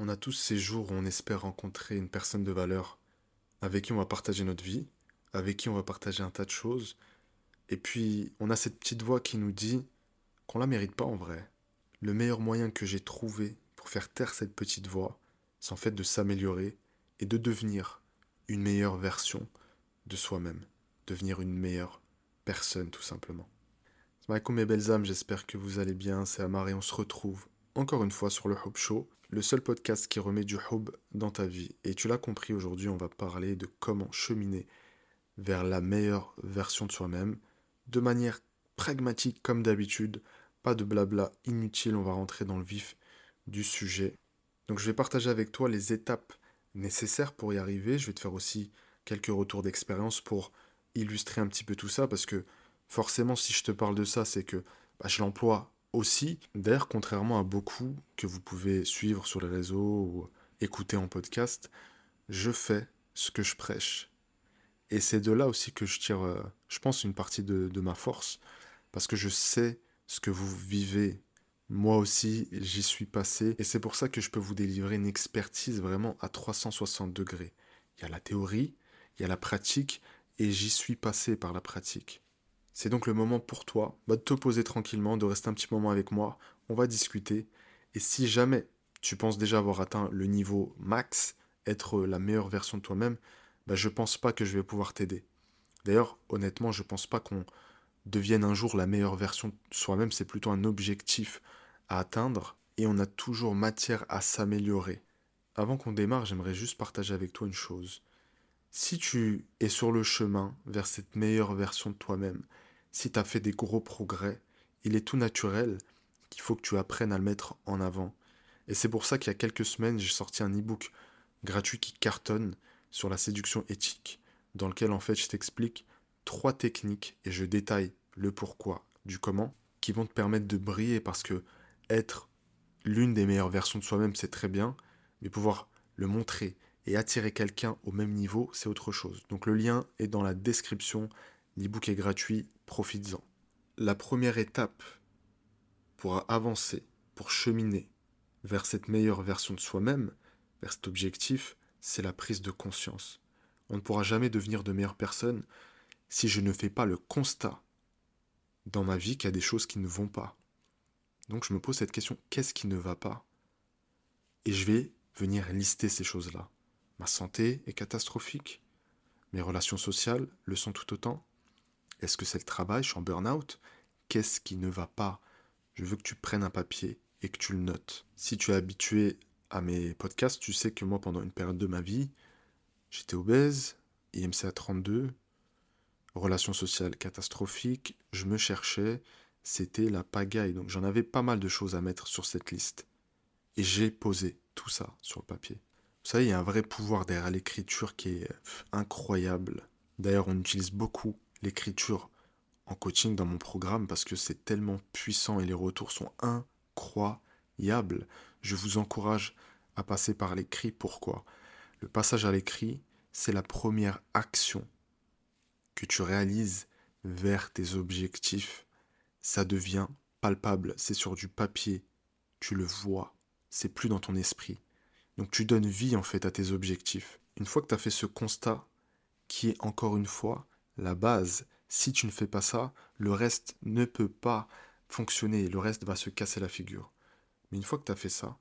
On a tous ces jours où on espère rencontrer une personne de valeur avec qui on va partager notre vie, avec qui on va partager un tas de choses. Et puis, on a cette petite voix qui nous dit qu'on la mérite pas en vrai. Le meilleur moyen que j'ai trouvé pour faire taire cette petite voix, c'est en fait de s'améliorer et de devenir une meilleure version de soi-même, devenir une meilleure personne tout simplement. Salam mes belles âmes, j'espère que vous allez bien, c'est Amar et on se retrouve encore une fois sur le Hub Show le seul podcast qui remet du hub dans ta vie. Et tu l'as compris, aujourd'hui, on va parler de comment cheminer vers la meilleure version de soi-même, de manière pragmatique comme d'habitude, pas de blabla inutile, on va rentrer dans le vif du sujet. Donc je vais partager avec toi les étapes nécessaires pour y arriver, je vais te faire aussi quelques retours d'expérience pour illustrer un petit peu tout ça, parce que forcément si je te parle de ça, c'est que bah, je l'emploie aussi, d'ailleurs, contrairement à beaucoup que vous pouvez suivre sur les réseaux ou écouter en podcast, je fais ce que je prêche. Et c'est de là aussi que je tire, euh, je pense, une partie de, de ma force, parce que je sais ce que vous vivez. Moi aussi, j'y suis passé, et c'est pour ça que je peux vous délivrer une expertise vraiment à 360 degrés. Il y a la théorie, il y a la pratique, et j'y suis passé par la pratique. C'est donc le moment pour toi bah, de te poser tranquillement, de rester un petit moment avec moi. On va discuter. Et si jamais tu penses déjà avoir atteint le niveau max, être la meilleure version de toi-même, bah, je pense pas que je vais pouvoir t'aider. D'ailleurs, honnêtement, je pense pas qu'on devienne un jour la meilleure version de soi-même. C'est plutôt un objectif à atteindre et on a toujours matière à s'améliorer. Avant qu'on démarre, j'aimerais juste partager avec toi une chose. Si tu es sur le chemin vers cette meilleure version de toi-même, si tu as fait des gros progrès, il est tout naturel qu'il faut que tu apprennes à le mettre en avant. Et c'est pour ça qu'il y a quelques semaines, j'ai sorti un e-book gratuit qui cartonne sur la séduction éthique, dans lequel en fait je t'explique trois techniques et je détaille le pourquoi du comment qui vont te permettre de briller parce que être l'une des meilleures versions de soi-même, c'est très bien, mais pouvoir le montrer et attirer quelqu'un au même niveau, c'est autre chose. Donc le lien est dans la description L'e-book est gratuit, profites-en. La première étape pour avancer, pour cheminer vers cette meilleure version de soi-même, vers cet objectif, c'est la prise de conscience. On ne pourra jamais devenir de meilleure personne si je ne fais pas le constat dans ma vie qu'il y a des choses qui ne vont pas. Donc je me pose cette question, qu'est-ce qui ne va pas? Et je vais venir lister ces choses-là. Ma santé est catastrophique, mes relations sociales le sont tout autant, est-ce que c'est le travail Je suis en burn-out? Qu'est-ce qui ne va pas? Je veux que tu prennes un papier et que tu le notes. Si tu es habitué à mes podcasts, tu sais que moi, pendant une période de ma vie, j'étais obèse, IMC à 32, relations sociales catastrophiques, je me cherchais, c'était la pagaille. Donc j'en avais pas mal de choses à mettre sur cette liste. Et j'ai posé tout ça sur le papier. Vous savez, il y a un vrai pouvoir derrière l'écriture qui est incroyable. D'ailleurs, on utilise beaucoup l'écriture en coaching dans mon programme parce que c'est tellement puissant et les retours sont incroyables. Je vous encourage à passer par l'écrit. Pourquoi? Le passage à l'écrit, c'est la première action que tu réalises vers tes objectifs. Ça devient palpable, c'est sur du papier, tu le vois, c'est plus dans ton esprit. Donc tu donnes vie en fait à tes objectifs. Une fois que tu as fait ce constat, qui est encore une fois la base. Si tu ne fais pas ça, le reste ne peut pas fonctionner, le reste va se casser la figure. Mais une fois que tu as fait ça,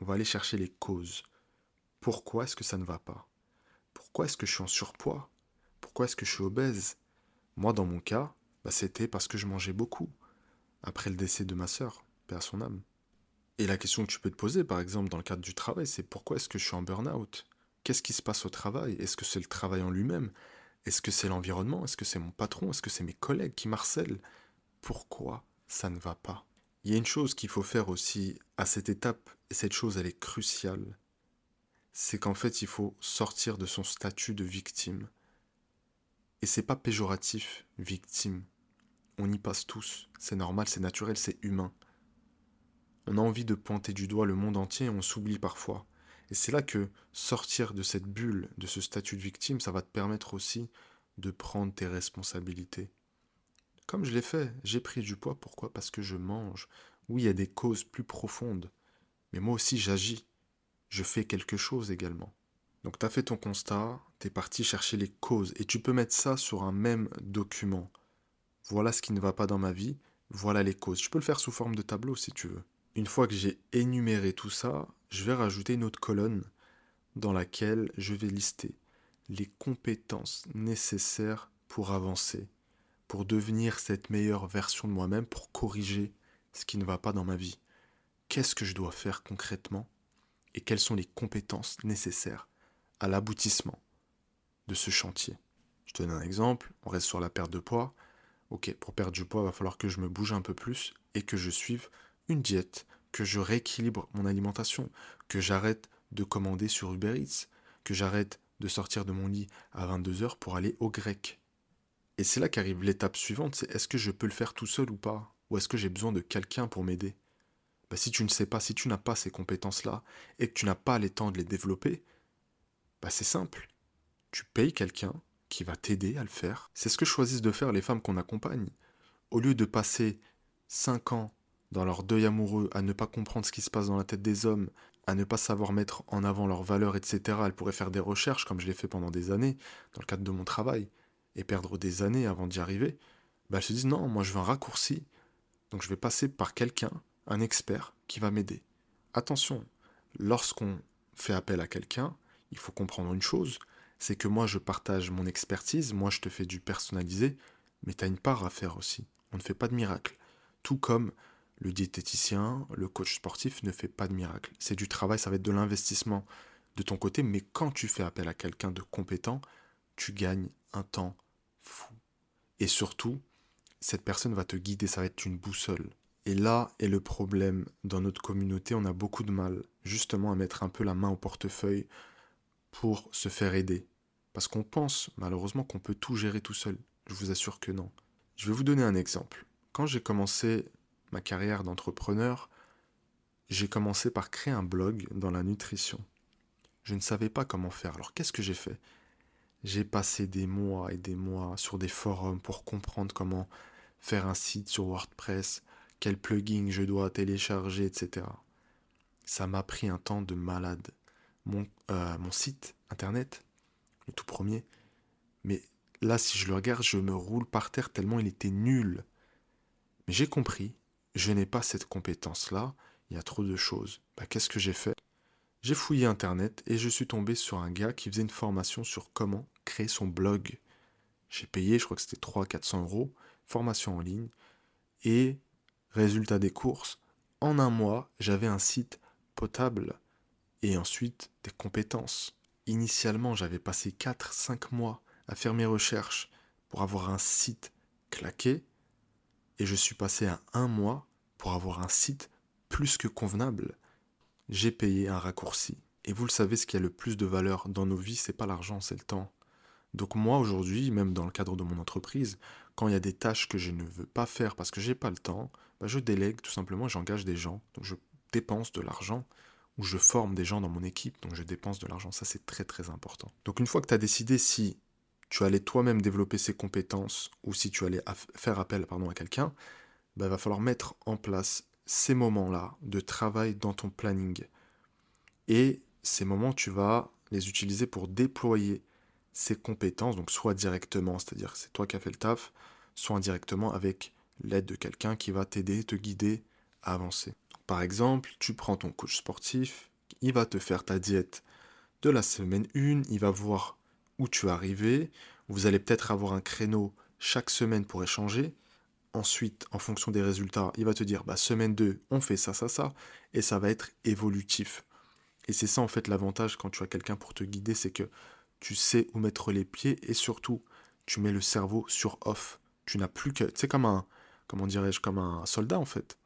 on va aller chercher les causes. Pourquoi est-ce que ça ne va pas? Pourquoi est-ce que je suis en surpoids? Pourquoi est-ce que je suis obèse? Moi, dans mon cas, bah, c'était parce que je mangeais beaucoup, après le décès de ma sœur, à son âme. Et la question que tu peux te poser, par exemple, dans le cadre du travail, c'est pourquoi est-ce que je suis en burn-out? Qu'est-ce qui se passe au travail? Est-ce que c'est le travail en lui-même? Est-ce que c'est l'environnement? Est-ce que c'est mon patron? Est-ce que c'est mes collègues qui marcellent Pourquoi ça ne va pas? Il y a une chose qu'il faut faire aussi à cette étape, et cette chose elle est cruciale, c'est qu'en fait il faut sortir de son statut de victime. Et c'est pas péjoratif, victime. On y passe tous, c'est normal, c'est naturel, c'est humain. On a envie de pointer du doigt le monde entier et on s'oublie parfois. Et c'est là que sortir de cette bulle, de ce statut de victime, ça va te permettre aussi de prendre tes responsabilités. Comme je l'ai fait, j'ai pris du poids, pourquoi? Parce que je mange. Oui, il y a des causes plus profondes, mais moi aussi j'agis. je fais quelque chose également. Donc tu as fait ton constat, tu es parti chercher les causes et tu peux mettre ça sur un même document. Voilà ce qui ne va pas dans ma vie, voilà les causes. Je peux le faire sous forme de tableau si tu veux. Une fois que j'ai énuméré tout ça, je vais rajouter une autre colonne dans laquelle je vais lister les compétences nécessaires pour avancer, pour devenir cette meilleure version de moi-même, pour corriger ce qui ne va pas dans ma vie. Qu'est-ce que je dois faire concrètement et quelles sont les compétences nécessaires à l'aboutissement de ce chantier? Je te donne un exemple, on reste sur la perte de poids. Ok, pour perdre du poids, il va falloir que je me bouge un peu plus et que je suive une diète, que je rééquilibre mon alimentation, que j'arrête de commander sur Uber Eats, que j'arrête de sortir de mon lit à 22h pour aller au grec. Et c'est là qu'arrive l'étape suivante, c'est est-ce que je peux le faire tout seul ou pas? Ou est-ce que j'ai besoin de quelqu'un pour m'aider? Bah, Si tu ne sais pas, si tu n'as pas ces compétences-là, et que tu n'as pas les temps de les développer, bah, c'est simple. Tu payes quelqu'un qui va t'aider à le faire. C'est ce que choisissent de faire les femmes qu'on accompagne. Au lieu de passer 5 ans dans leur deuil amoureux à ne pas comprendre ce qui se passe dans la tête des hommes, à ne pas savoir mettre en avant leurs valeurs, etc., elles pourraient faire des recherches, comme je l'ai fait pendant des années, dans le cadre de mon travail, et perdre des années avant d'y arriver, bah elles se disent non, moi je veux un raccourci, donc je vais passer par quelqu'un, un expert, qui va m'aider. Attention, lorsqu'on fait appel à quelqu'un, il faut comprendre une chose, c'est que moi je partage mon expertise, moi je te fais du personnalisé, mais tu as une part à faire aussi. On ne fait pas de miracle. Tout comme le diététicien, le coach sportif ne fait pas de miracle. C'est du travail, ça va être de l'investissement de ton côté, mais quand tu fais appel à quelqu'un de compétent, tu gagnes un temps fou. Et surtout, cette personne va te guider, ça va être une boussole. Et là est le problème. Dans notre communauté, on a beaucoup de mal justement à mettre un peu la main au portefeuille pour se faire aider. Parce qu'on pense malheureusement qu'on peut tout gérer tout seul. Je vous assure que non. Je vais vous donner un exemple. Quand j'ai commencé ma carrière d'entrepreneur, j'ai commencé par créer un blog dans la nutrition. Je ne savais pas comment faire. Alors qu'est-ce que j'ai fait? J'ai passé des mois et des mois sur des forums pour comprendre comment faire un site sur WordPress, quel plugin je dois télécharger, etc. Ça m'a pris un temps de malade mon, euh, mon site internet, le tout premier. Mais là, si je le regarde, je me roule par terre tellement il était nul. Mais j'ai compris, je n'ai pas cette compétence-là, il y a trop de choses. Bah, Qu'est-ce que j'ai fait? J'ai fouillé Internet et je suis tombé sur un gars qui faisait une formation sur comment créer son blog. J'ai payé, je crois que c'était 300-400 euros, formation en ligne. Et résultat des courses, en un mois, j'avais un site potable et ensuite des compétences. Initialement, j'avais passé 4-5 mois à faire mes recherches pour avoir un site claqué, et je suis passé à un mois pour avoir un site plus que convenable. J'ai payé un raccourci. Et vous le savez, ce qui a le plus de valeur dans nos vies, c'est pas l'argent, c'est le temps. Donc moi aujourd'hui, même dans le cadre de mon entreprise, quand il y a des tâches que je ne veux pas faire parce que j'ai pas le temps, bah je délègue tout simplement, j'engage des gens, donc je dépense de l'argent où je forme des gens dans mon équipe, donc je dépense de l'argent. Ça, c'est très très important. Donc une fois que tu as décidé si tu allais toi-même développer ces compétences ou si tu allais faire appel à quelqu'un, bah, il va falloir mettre en place ces moments-là de travail dans ton planning. Et ces moments, tu vas les utiliser pour déployer ces compétences, donc soit directement, c'est-à-dire c'est toi qui as fait le taf, soit indirectement avec l'aide de quelqu'un qui va t'aider, te guider à avancer. Par exemple, tu prends ton coach sportif, il va te faire ta diète de la semaine 1, il va voir où tu es arrivé, vous allez peut-être avoir un créneau chaque semaine pour échanger. Ensuite, en fonction des résultats, il va te dire, bah, semaine 2, on fait ça, ça, ça, et ça va être évolutif. Et c'est ça en fait l'avantage quand tu as quelqu'un pour te guider, c'est que tu sais où mettre les pieds et surtout, tu mets le cerveau sur off. Tu n'as plus que, c'est comme un, comment dirais-je, comme un soldat en fait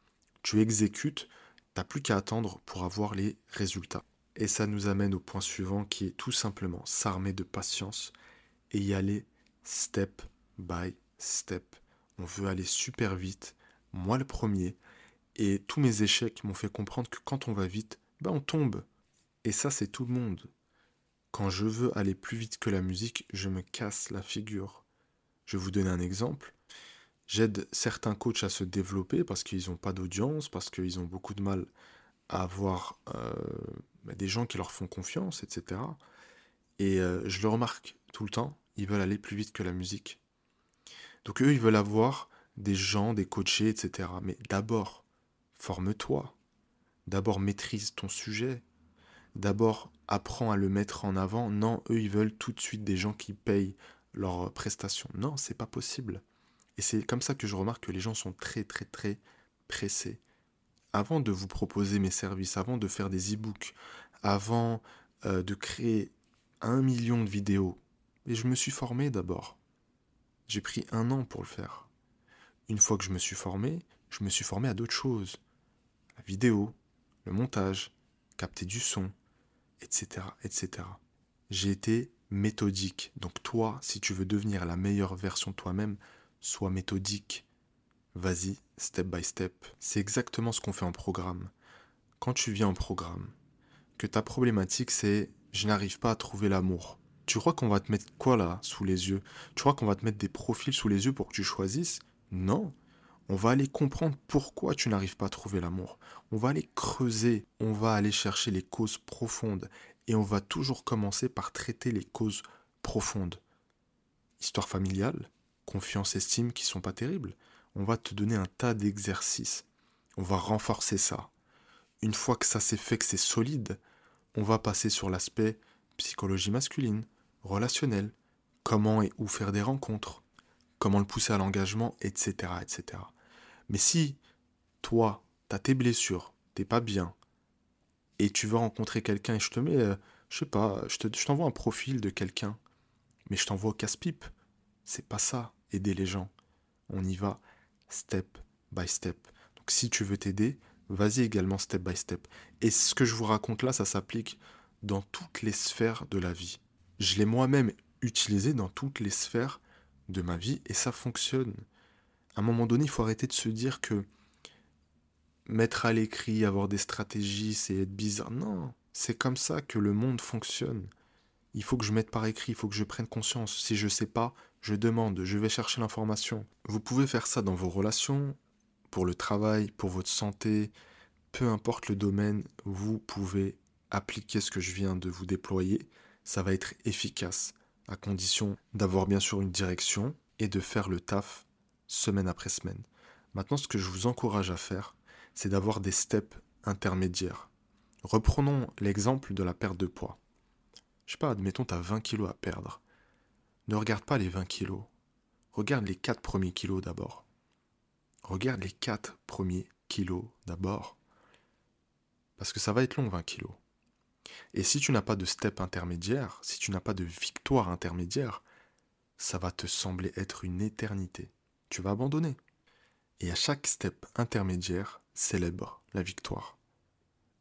tu exécutes, t'as plus qu'à attendre pour avoir les résultats. Et ça nous amène au point suivant qui est tout simplement s'armer de patience et y aller step by step. On veut aller super vite, moi le premier, et tous mes échecs m'ont fait comprendre que quand on va vite, ben on tombe. Et ça c'est tout le monde. Quand je veux aller plus vite que la musique, je me casse la figure. Je vais vous donner un exemple. J'aide certains coachs à se développer parce qu'ils n'ont pas d'audience, parce qu'ils ont beaucoup de mal à avoir euh, bah, des gens qui leur font confiance, etc. Et euh, je le remarque tout le temps, ils veulent aller plus vite que la musique. Donc eux, ils veulent avoir des gens, des coachés, etc. Mais d'abord, forme-toi. D'abord, maîtrise ton sujet. D'abord, apprends à le mettre en avant. Non, eux, ils veulent tout de suite des gens qui payent leurs prestations. Non, c'est pas possible. Et c'est comme ça que je remarque que les gens sont très, très, très pressés. Avant de vous proposer mes services, avant de faire des e-books, avant euh, de créer un million de vidéos, et je me suis formé d'abord. J'ai pris un an pour le faire. Une fois que je me suis formé, je me suis formé à d'autres choses. La vidéo, le montage, capter du son, etc. etc. J'ai été méthodique. Donc toi, si tu veux devenir la meilleure version de toi-même, sois méthodique. Vas-y, step by step. C'est exactement ce qu'on fait en programme. Quand tu viens en programme, que ta problématique c'est je n'arrive pas à trouver l'amour. Tu crois qu'on va te mettre quoi là sous les yeux? Tu crois qu'on va te mettre des profils sous les yeux pour que tu choisisses? Non. On va aller comprendre pourquoi tu n'arrives pas à trouver l'amour. On va aller creuser, on va aller chercher les causes profondes et on va toujours commencer par traiter les causes profondes. Histoire familiale, confiance, estime qui sont pas terribles. On va te donner un tas d'exercices. On va renforcer ça. Une fois que ça s'est fait, que c'est solide, on va passer sur l'aspect psychologie masculine, relationnel, comment et où faire des rencontres, comment le pousser à l'engagement, etc., etc. Mais si toi, tu as tes blessures, t'es pas bien, et tu veux rencontrer quelqu'un et je te mets, euh, je sais pas, je t'envoie un profil de quelqu'un, mais je t'envoie au casse-pipe, c'est pas ça, aider les gens. On y va step by step. Donc si tu veux t'aider, vas-y également step by step. Et ce que je vous raconte là, ça s'applique dans toutes les sphères de la vie. Je l'ai moi-même utilisé dans toutes les sphères de ma vie et ça fonctionne. À un moment donné, il faut arrêter de se dire que mettre à l'écrit, avoir des stratégies, c'est être bizarre. Non, c'est comme ça que le monde fonctionne. Il faut que je mette par écrit, il faut que je prenne conscience. Si je ne sais pas, je demande, je vais chercher l'information. Vous pouvez faire ça dans vos relations, pour le travail, pour votre santé, peu importe le domaine, vous pouvez appliquer ce que je viens de vous déployer. Ça va être efficace, à condition d'avoir bien sûr une direction et de faire le taf semaine après semaine. Maintenant, ce que je vous encourage à faire, c'est d'avoir des steps intermédiaires. Reprenons l'exemple de la perte de poids. Je sais pas, admettons, tu as 20 kilos à perdre. Ne regarde pas les 20 kilos. Regarde les 4 premiers kilos d'abord. Regarde les 4 premiers kilos d'abord. Parce que ça va être long 20 kilos. Et si tu n'as pas de step intermédiaire, si tu n'as pas de victoire intermédiaire, ça va te sembler être une éternité. Tu vas abandonner. Et à chaque step intermédiaire, célèbre la victoire.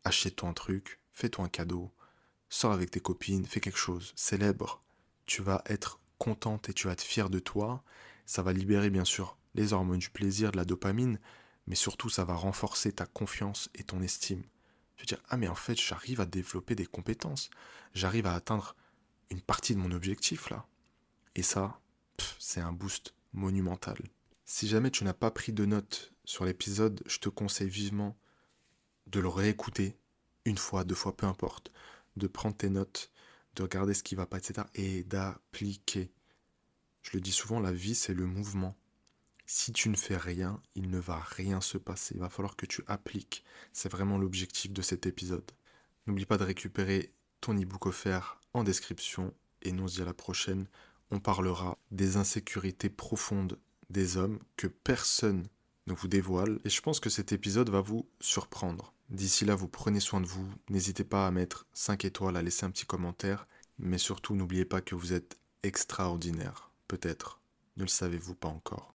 Achète-toi un truc, fais-toi un cadeau, sors avec tes copines, fais quelque chose, célèbre. Tu vas être contente et tu vas être fière de toi. Ça va libérer bien sûr les hormones du plaisir, de la dopamine, mais surtout ça va renforcer ta confiance et ton estime. Tu vas dire ah mais en fait j'arrive à développer des compétences, j'arrive à atteindre une partie de mon objectif là. Et ça, c'est un boost monumental. Si jamais tu n'as pas pris de notes sur l'épisode, je te conseille vivement de le réécouter une fois, deux fois, peu importe, de prendre tes notes, de regarder ce qui va pas, etc. et d'appliquer. Je le dis souvent, la vie c'est le mouvement. Si tu ne fais rien, il ne va rien se passer. Il va falloir que tu appliques. C'est vraiment l'objectif de cet épisode. N'oublie pas de récupérer ton e-book offert en description et nous on se dit à la prochaine. On parlera des insécurités profondes des hommes que personne ne vous dévoile et je pense que cet épisode va vous surprendre. D'ici là, vous prenez soin de vous, n'hésitez pas à mettre 5 étoiles, à laisser un petit commentaire, mais surtout n'oubliez pas que vous êtes extraordinaire, peut-être, ne le savez-vous pas encore.